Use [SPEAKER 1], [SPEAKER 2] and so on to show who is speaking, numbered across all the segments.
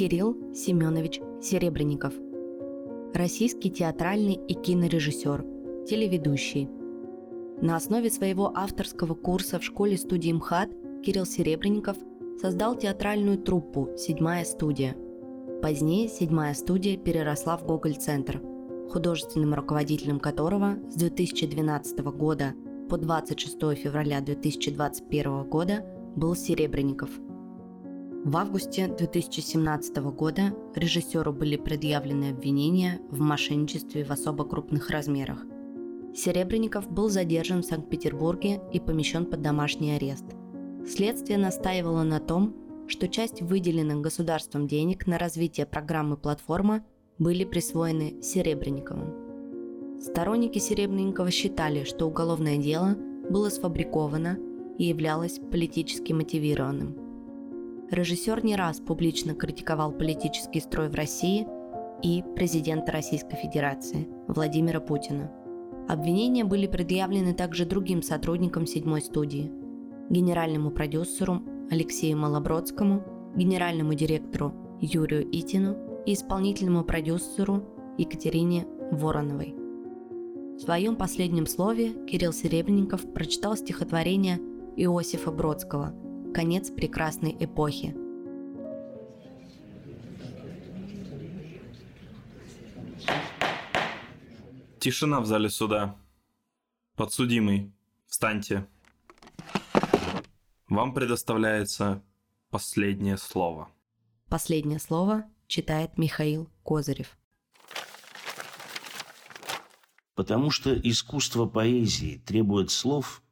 [SPEAKER 1] Кирилл Семенович Серебренников. Российский театральный и кинорежиссер, телеведущий. На основе своего авторского курса в школе-студии МХАТ Кирилл Серебренников создал театральную труппу «Седьмая студия». Позднее «Седьмая студия» переросла в Гоголь-центр, художественным руководителем которого с 2012 года по 26 февраля 2021 года был Серебренников – в августе 2017 года режиссеру были предъявлены обвинения в мошенничестве в особо крупных размерах. Серебренников был задержан в Санкт-Петербурге и помещен под домашний арест. Следствие настаивало на том, что часть выделенных государством денег на развитие программы «Платформа» были присвоены Серебренниковым. Сторонники Серебренникова считали, что уголовное дело было сфабриковано и являлось политически мотивированным – режиссер не раз публично критиковал политический строй в России и президента Российской Федерации Владимира Путина. Обвинения были предъявлены также другим сотрудникам седьмой студии – генеральному продюсеру Алексею Малобродскому, генеральному директору Юрию Итину и исполнительному продюсеру Екатерине Вороновой. В своем последнем слове Кирилл Серебренников прочитал стихотворение Иосифа Бродского – конец прекрасной эпохи.
[SPEAKER 2] Тишина в зале суда. Подсудимый, встаньте. Вам предоставляется последнее слово.
[SPEAKER 1] Последнее слово читает Михаил Козырев.
[SPEAKER 3] Потому что искусство поэзии требует слов,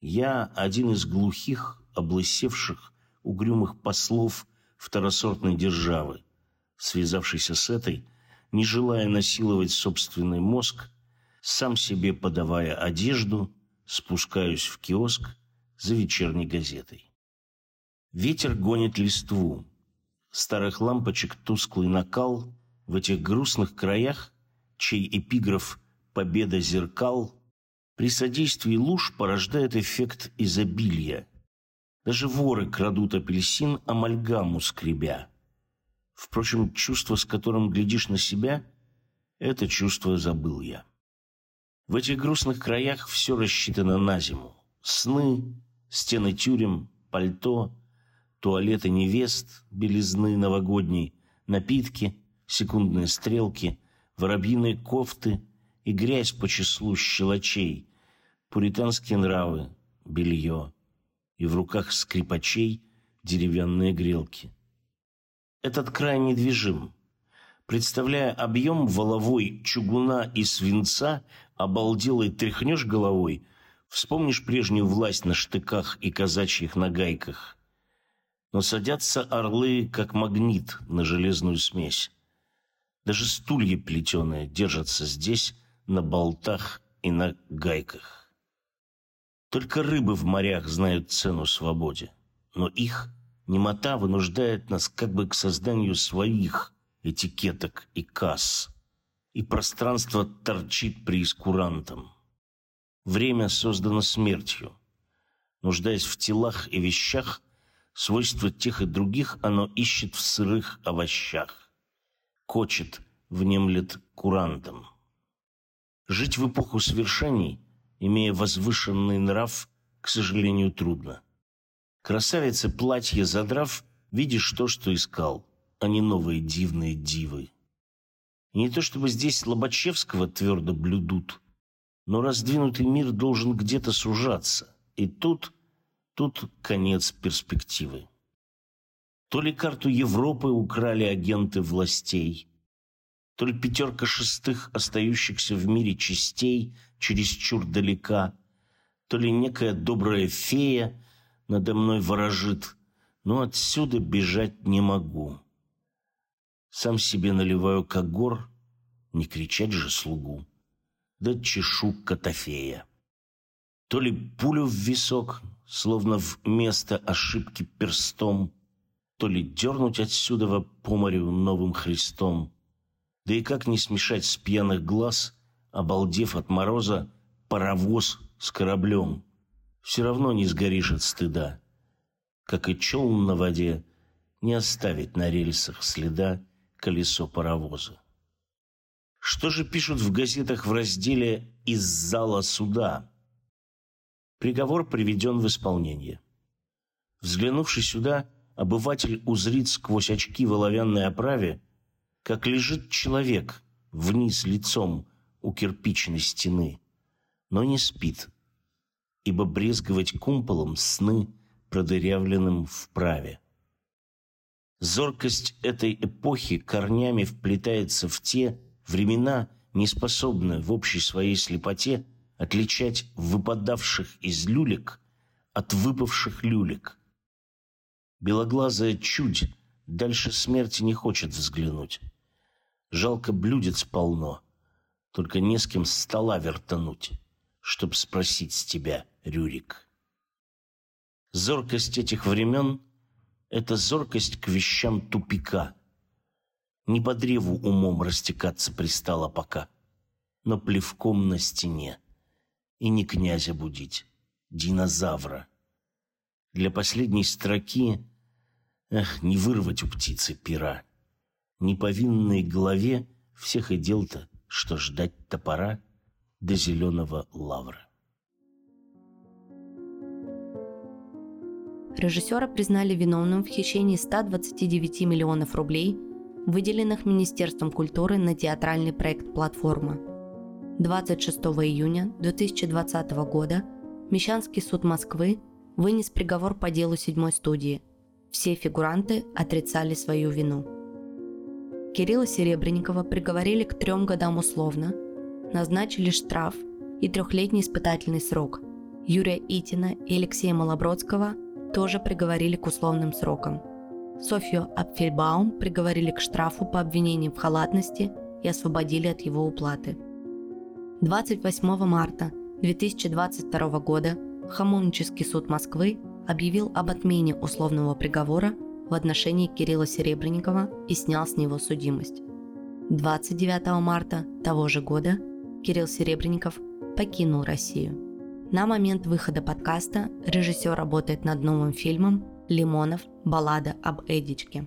[SPEAKER 3] я один из глухих облысевших, угрюмых послов второсортной державы, связавшийся с этой, не желая насиловать собственный мозг, сам себе подавая одежду, спускаюсь в киоск за вечерней газетой. Ветер гонит листву. Старых лампочек тусклый накал в этих грустных краях, чей эпиграф «Победа зеркал» при содействии луж порождает эффект изобилия – даже воры крадут апельсин, амальгаму скребя. Впрочем, чувство, с которым глядишь на себя, это чувство забыл я. В этих грустных краях все рассчитано на зиму. Сны, стены тюрем, пальто, туалеты невест, белизны новогодней, напитки, секундные стрелки, воробьиные кофты и грязь по числу щелочей, пуританские нравы, белье и в руках скрипачей деревянные грелки. Этот край недвижим. Представляя объем воловой чугуна и свинца, обалделый тряхнешь головой, вспомнишь прежнюю власть на штыках и казачьих нагайках. Но садятся орлы, как магнит на железную смесь. Даже стулья плетеные держатся здесь на болтах и на гайках. Только рыбы в морях знают цену свободе. Но их немота вынуждает нас как бы к созданию своих этикеток и касс. И пространство торчит преискурантом. Время создано смертью. Нуждаясь в телах и вещах, свойства тех и других оно ищет в сырых овощах. Кочет, внемлет курантом. Жить в эпоху свершений – имея возвышенный нрав, к сожалению, трудно. Красавица платье задрав, видишь то, что искал, а не новые дивные дивы. И не то чтобы здесь Лобачевского твердо блюдут, но раздвинутый мир должен где-то сужаться, и тут, тут конец перспективы. То ли карту Европы украли агенты властей, то ли пятерка шестых остающихся в мире частей чересчур далека, то ли некая добрая фея надо мной ворожит, но отсюда бежать не могу. Сам себе наливаю когор, не кричать же слугу, да чешу котофея. То ли пулю в висок, словно в место ошибки перстом, то ли дернуть отсюда во морю новым Христом. Да и как не смешать с пьяных глаз обалдев от мороза, паровоз с кораблем. Все равно не сгоришь от стыда. Как и челн на воде, не оставить на рельсах следа колесо паровоза. Что же пишут в газетах в разделе «Из зала суда»? Приговор приведен в исполнение. Взглянувший сюда, обыватель узрит сквозь очки в оловянной оправе, как лежит человек вниз лицом у кирпичной стены, но не спит, ибо брезговать кумполом сны, продырявленным вправе. Зоркость этой эпохи корнями вплетается в те времена, неспособные в общей своей слепоте отличать выпадавших из люлек от выпавших люлек. Белоглазая чудь дальше смерти не хочет взглянуть. Жалко блюдец полно, только не с кем с стола вертануть, чтоб спросить с тебя, Рюрик. Зоркость этих времен — это зоркость к вещам тупика. Не по древу умом растекаться пристало пока, но плевком на стене. И не князя будить, динозавра. Для последней строки, эх, не вырвать у птицы пера. Неповинной голове всех и дел-то что ждать топора до зеленого лавра.
[SPEAKER 1] Режиссера признали виновным в хищении 129 миллионов рублей, выделенных Министерством культуры на театральный проект «Платформа». 26 июня 2020 года Мещанский суд Москвы вынес приговор по делу седьмой студии. Все фигуранты отрицали свою вину. Кирилла Серебренникова приговорили к трем годам условно, назначили штраф и трехлетний испытательный срок. Юрия Итина и Алексея Малобродского тоже приговорили к условным срокам. Софью Апфельбаум приговорили к штрафу по обвинению в халатности и освободили от его уплаты. 28 марта 2022 года Хамовнический суд Москвы объявил об отмене условного приговора в отношении Кирилла Серебренникова и снял с него судимость. 29 марта того же года Кирилл Серебренников покинул Россию. На момент выхода подкаста режиссер работает над новым фильмом «Лимонов. Баллада об Эдичке».